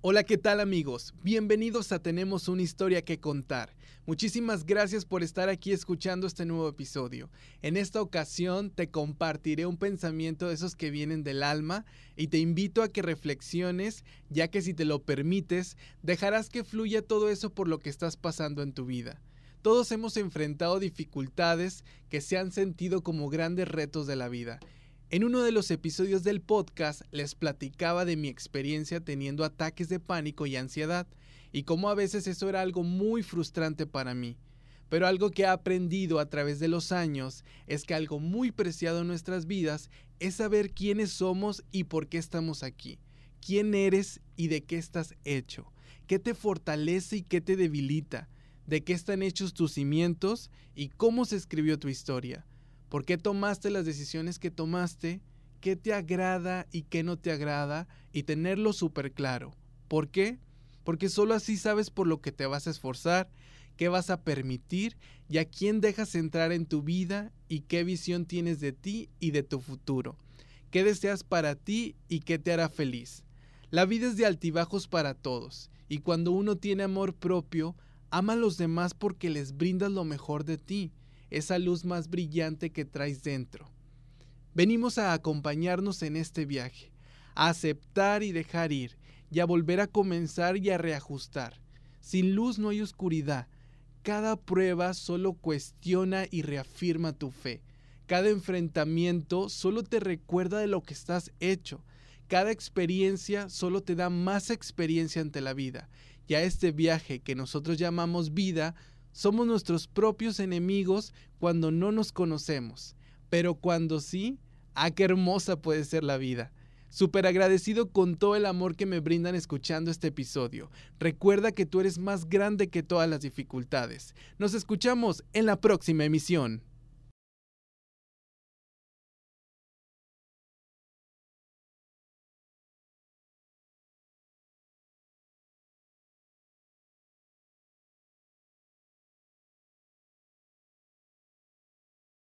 Hola, ¿qué tal amigos? Bienvenidos a Tenemos una historia que contar. Muchísimas gracias por estar aquí escuchando este nuevo episodio. En esta ocasión te compartiré un pensamiento de esos que vienen del alma y te invito a que reflexiones, ya que si te lo permites, dejarás que fluya todo eso por lo que estás pasando en tu vida. Todos hemos enfrentado dificultades que se han sentido como grandes retos de la vida en uno de los episodios del podcast les platicaba de mi experiencia teniendo ataques de pánico y ansiedad y cómo a veces eso era algo muy frustrante para mí. Pero algo que he aprendido a través de los años es que algo muy preciado en nuestras vidas es saber quiénes somos y por qué estamos aquí. Quién eres y de qué estás hecho. ¿Qué te fortalece y qué te debilita? ¿De qué están hechos tus cimientos y cómo se escribió tu historia? ¿Por qué tomaste las decisiones que tomaste? ¿Qué te agrada y qué no te agrada? Y tenerlo súper claro. ¿Por qué? Porque solo así sabes por lo que te vas a esforzar, qué vas a permitir y a quién dejas entrar en tu vida y qué visión tienes de ti y de tu futuro. ¿Qué deseas para ti y qué te hará feliz? La vida es de altibajos para todos y cuando uno tiene amor propio, ama a los demás porque les brindas lo mejor de ti esa luz más brillante que traes dentro. Venimos a acompañarnos en este viaje, a aceptar y dejar ir, y a volver a comenzar y a reajustar. Sin luz no hay oscuridad. Cada prueba solo cuestiona y reafirma tu fe. Cada enfrentamiento solo te recuerda de lo que estás hecho. Cada experiencia solo te da más experiencia ante la vida. Y a este viaje que nosotros llamamos vida, somos nuestros propios enemigos cuando no nos conocemos, pero cuando sí, ¡ah, qué hermosa puede ser la vida! Súper agradecido con todo el amor que me brindan escuchando este episodio. Recuerda que tú eres más grande que todas las dificultades. Nos escuchamos en la próxima emisión.